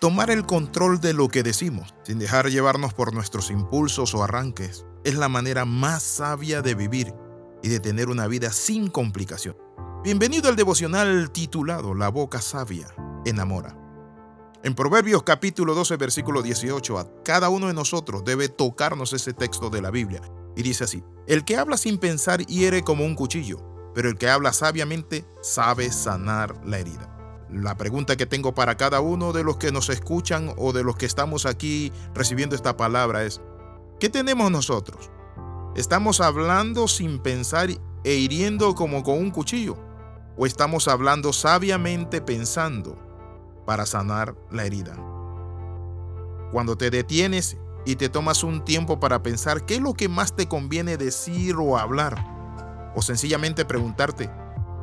Tomar el control de lo que decimos, sin dejar llevarnos por nuestros impulsos o arranques, es la manera más sabia de vivir y de tener una vida sin complicación. Bienvenido al devocional titulado La boca sabia enamora. En Proverbios capítulo 12 versículo 18 a cada uno de nosotros debe tocarnos ese texto de la Biblia y dice así, el que habla sin pensar hiere como un cuchillo, pero el que habla sabiamente sabe sanar la herida. La pregunta que tengo para cada uno de los que nos escuchan o de los que estamos aquí recibiendo esta palabra es, ¿qué tenemos nosotros? ¿Estamos hablando sin pensar e hiriendo como con un cuchillo? ¿O estamos hablando sabiamente pensando para sanar la herida? Cuando te detienes y te tomas un tiempo para pensar qué es lo que más te conviene decir o hablar, o sencillamente preguntarte,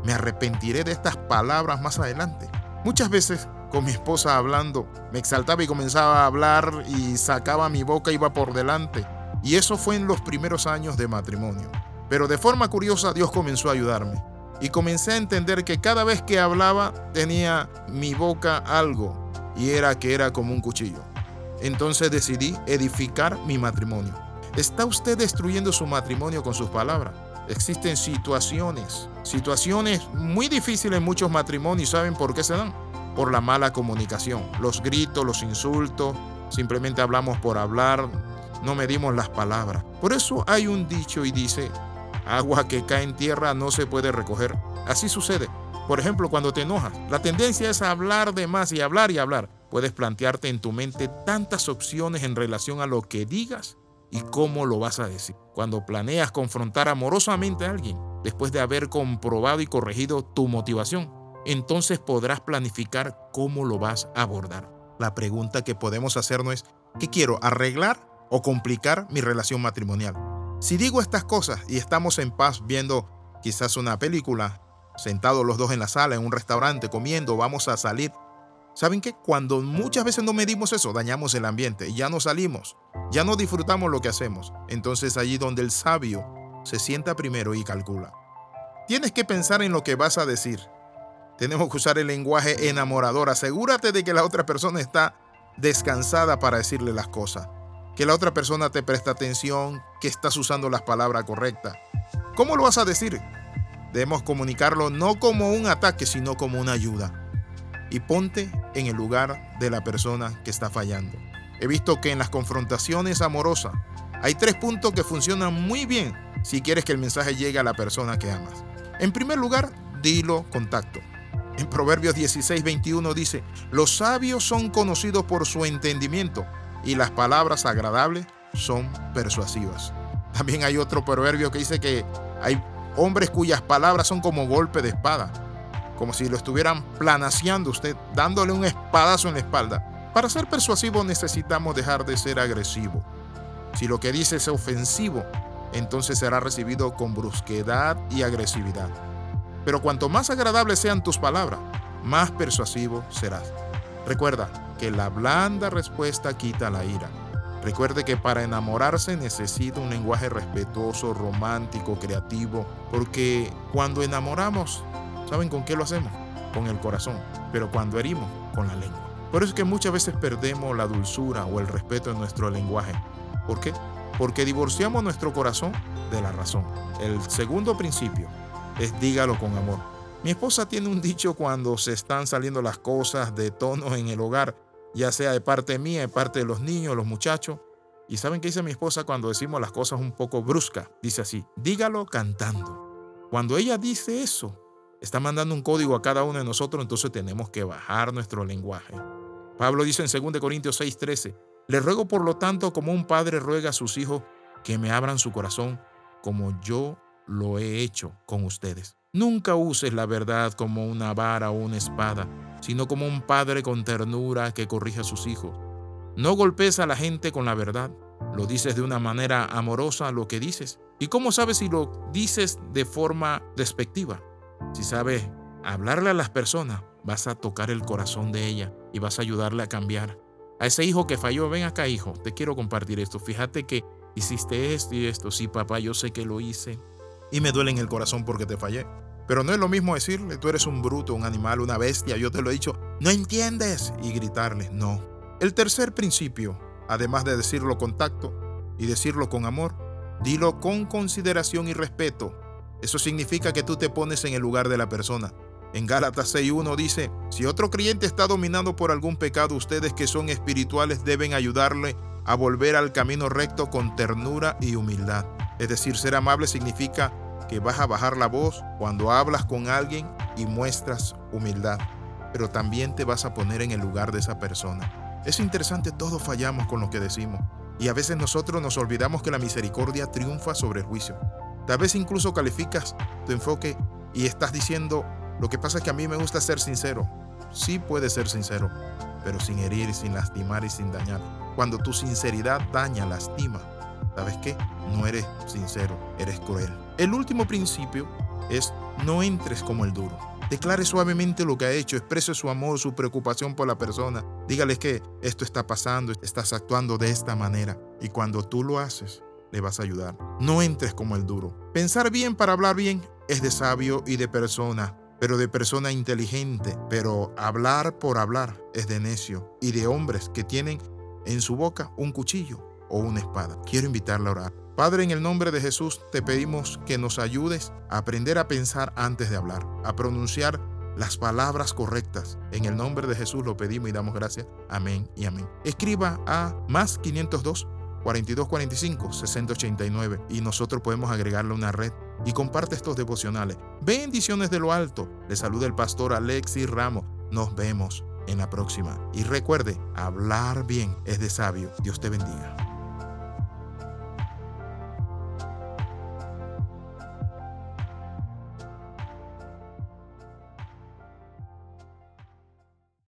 ¿me arrepentiré de estas palabras más adelante? Muchas veces con mi esposa hablando, me exaltaba y comenzaba a hablar y sacaba mi boca, iba por delante. Y eso fue en los primeros años de matrimonio. Pero de forma curiosa Dios comenzó a ayudarme. Y comencé a entender que cada vez que hablaba tenía mi boca algo. Y era que era como un cuchillo. Entonces decidí edificar mi matrimonio. ¿Está usted destruyendo su matrimonio con sus palabras? Existen situaciones, situaciones muy difíciles en muchos matrimonios. ¿Saben por qué se dan? Por la mala comunicación. Los gritos, los insultos, simplemente hablamos por hablar, no medimos las palabras. Por eso hay un dicho y dice, agua que cae en tierra no se puede recoger. Así sucede. Por ejemplo, cuando te enojas, la tendencia es hablar de más y hablar y hablar. Puedes plantearte en tu mente tantas opciones en relación a lo que digas y cómo lo vas a decir. Cuando planeas confrontar amorosamente a alguien, después de haber comprobado y corregido tu motivación, entonces podrás planificar cómo lo vas a abordar. La pregunta que podemos hacernos es, ¿qué quiero? ¿Arreglar o complicar mi relación matrimonial? Si digo estas cosas y estamos en paz viendo quizás una película, sentados los dos en la sala, en un restaurante, comiendo, vamos a salir ¿Saben qué? Cuando muchas veces no medimos eso, dañamos el ambiente ya no salimos, ya no disfrutamos lo que hacemos. Entonces allí donde el sabio se sienta primero y calcula. Tienes que pensar en lo que vas a decir. Tenemos que usar el lenguaje enamorador. Asegúrate de que la otra persona está descansada para decirle las cosas. Que la otra persona te presta atención, que estás usando las palabras correctas. ¿Cómo lo vas a decir? Debemos comunicarlo no como un ataque, sino como una ayuda y ponte en el lugar de la persona que está fallando. He visto que en las confrontaciones amorosas hay tres puntos que funcionan muy bien si quieres que el mensaje llegue a la persona que amas. En primer lugar, dilo contacto. En Proverbios 16, 21 dice, los sabios son conocidos por su entendimiento y las palabras agradables son persuasivas. También hay otro proverbio que dice que hay hombres cuyas palabras son como golpe de espada como si lo estuvieran planaseando usted, dándole un espadazo en la espalda. Para ser persuasivo necesitamos dejar de ser agresivo. Si lo que dice es ofensivo, entonces será recibido con brusquedad y agresividad. Pero cuanto más agradables sean tus palabras, más persuasivo serás. Recuerda que la blanda respuesta quita la ira. Recuerde que para enamorarse necesita un lenguaje respetuoso, romántico, creativo, porque cuando enamoramos ¿Saben con qué lo hacemos? Con el corazón, pero cuando herimos, con la lengua. Por eso es que muchas veces perdemos la dulzura o el respeto en nuestro lenguaje. ¿Por qué? Porque divorciamos nuestro corazón de la razón. El segundo principio es dígalo con amor. Mi esposa tiene un dicho cuando se están saliendo las cosas de tono en el hogar, ya sea de parte mía, de parte de los niños, los muchachos. ¿Y saben qué dice mi esposa cuando decimos las cosas un poco bruscas? Dice así, dígalo cantando. Cuando ella dice eso, está mandando un código a cada uno de nosotros, entonces tenemos que bajar nuestro lenguaje. Pablo dice en 2 Corintios 6:13, le ruego por lo tanto como un padre ruega a sus hijos que me abran su corazón como yo lo he hecho con ustedes. Nunca uses la verdad como una vara o una espada, sino como un padre con ternura que corrige a sus hijos. No golpes a la gente con la verdad, lo dices de una manera amorosa lo que dices. ¿Y cómo sabes si lo dices de forma despectiva? Si sabes hablarle a las personas, vas a tocar el corazón de ella y vas a ayudarle a cambiar. A ese hijo que falló, ven acá hijo, te quiero compartir esto. Fíjate que hiciste esto y esto. Sí, papá, yo sé que lo hice. Y me duele en el corazón porque te fallé. Pero no es lo mismo decirle, tú eres un bruto, un animal, una bestia. Yo te lo he dicho no entiendes y gritarles, no. El tercer principio, además de decirlo con tacto y decirlo con amor, dilo con consideración y respeto. Eso significa que tú te pones en el lugar de la persona. En Gálatas 6.1 dice, si otro creyente está dominado por algún pecado, ustedes que son espirituales deben ayudarle a volver al camino recto con ternura y humildad. Es decir, ser amable significa que vas a bajar la voz cuando hablas con alguien y muestras humildad, pero también te vas a poner en el lugar de esa persona. Es interesante, todos fallamos con lo que decimos y a veces nosotros nos olvidamos que la misericordia triunfa sobre el juicio. Tal vez incluso calificas tu enfoque y estás diciendo, lo que pasa es que a mí me gusta ser sincero. Sí puede ser sincero, pero sin herir, sin lastimar y sin dañar. Cuando tu sinceridad daña, lastima, ¿sabes qué? No eres sincero, eres cruel. El último principio es no entres como el duro. Declare suavemente lo que ha hecho, exprese su amor, su preocupación por la persona. Dígales que esto está pasando, estás actuando de esta manera. Y cuando tú lo haces, le vas a ayudar. No entres como el duro. Pensar bien para hablar bien es de sabio y de persona, pero de persona inteligente. Pero hablar por hablar es de necio y de hombres que tienen en su boca un cuchillo o una espada. Quiero invitarle a orar. Padre, en el nombre de Jesús te pedimos que nos ayudes a aprender a pensar antes de hablar, a pronunciar las palabras correctas. En el nombre de Jesús lo pedimos y damos gracias. Amén y amén. Escriba a más 502 4245 6089 y nosotros podemos agregarle una red y comparte estos devocionales. Bendiciones de lo alto. Le saluda el pastor Alexis Ramos. Nos vemos en la próxima. Y recuerde, hablar bien es de sabio. Dios te bendiga.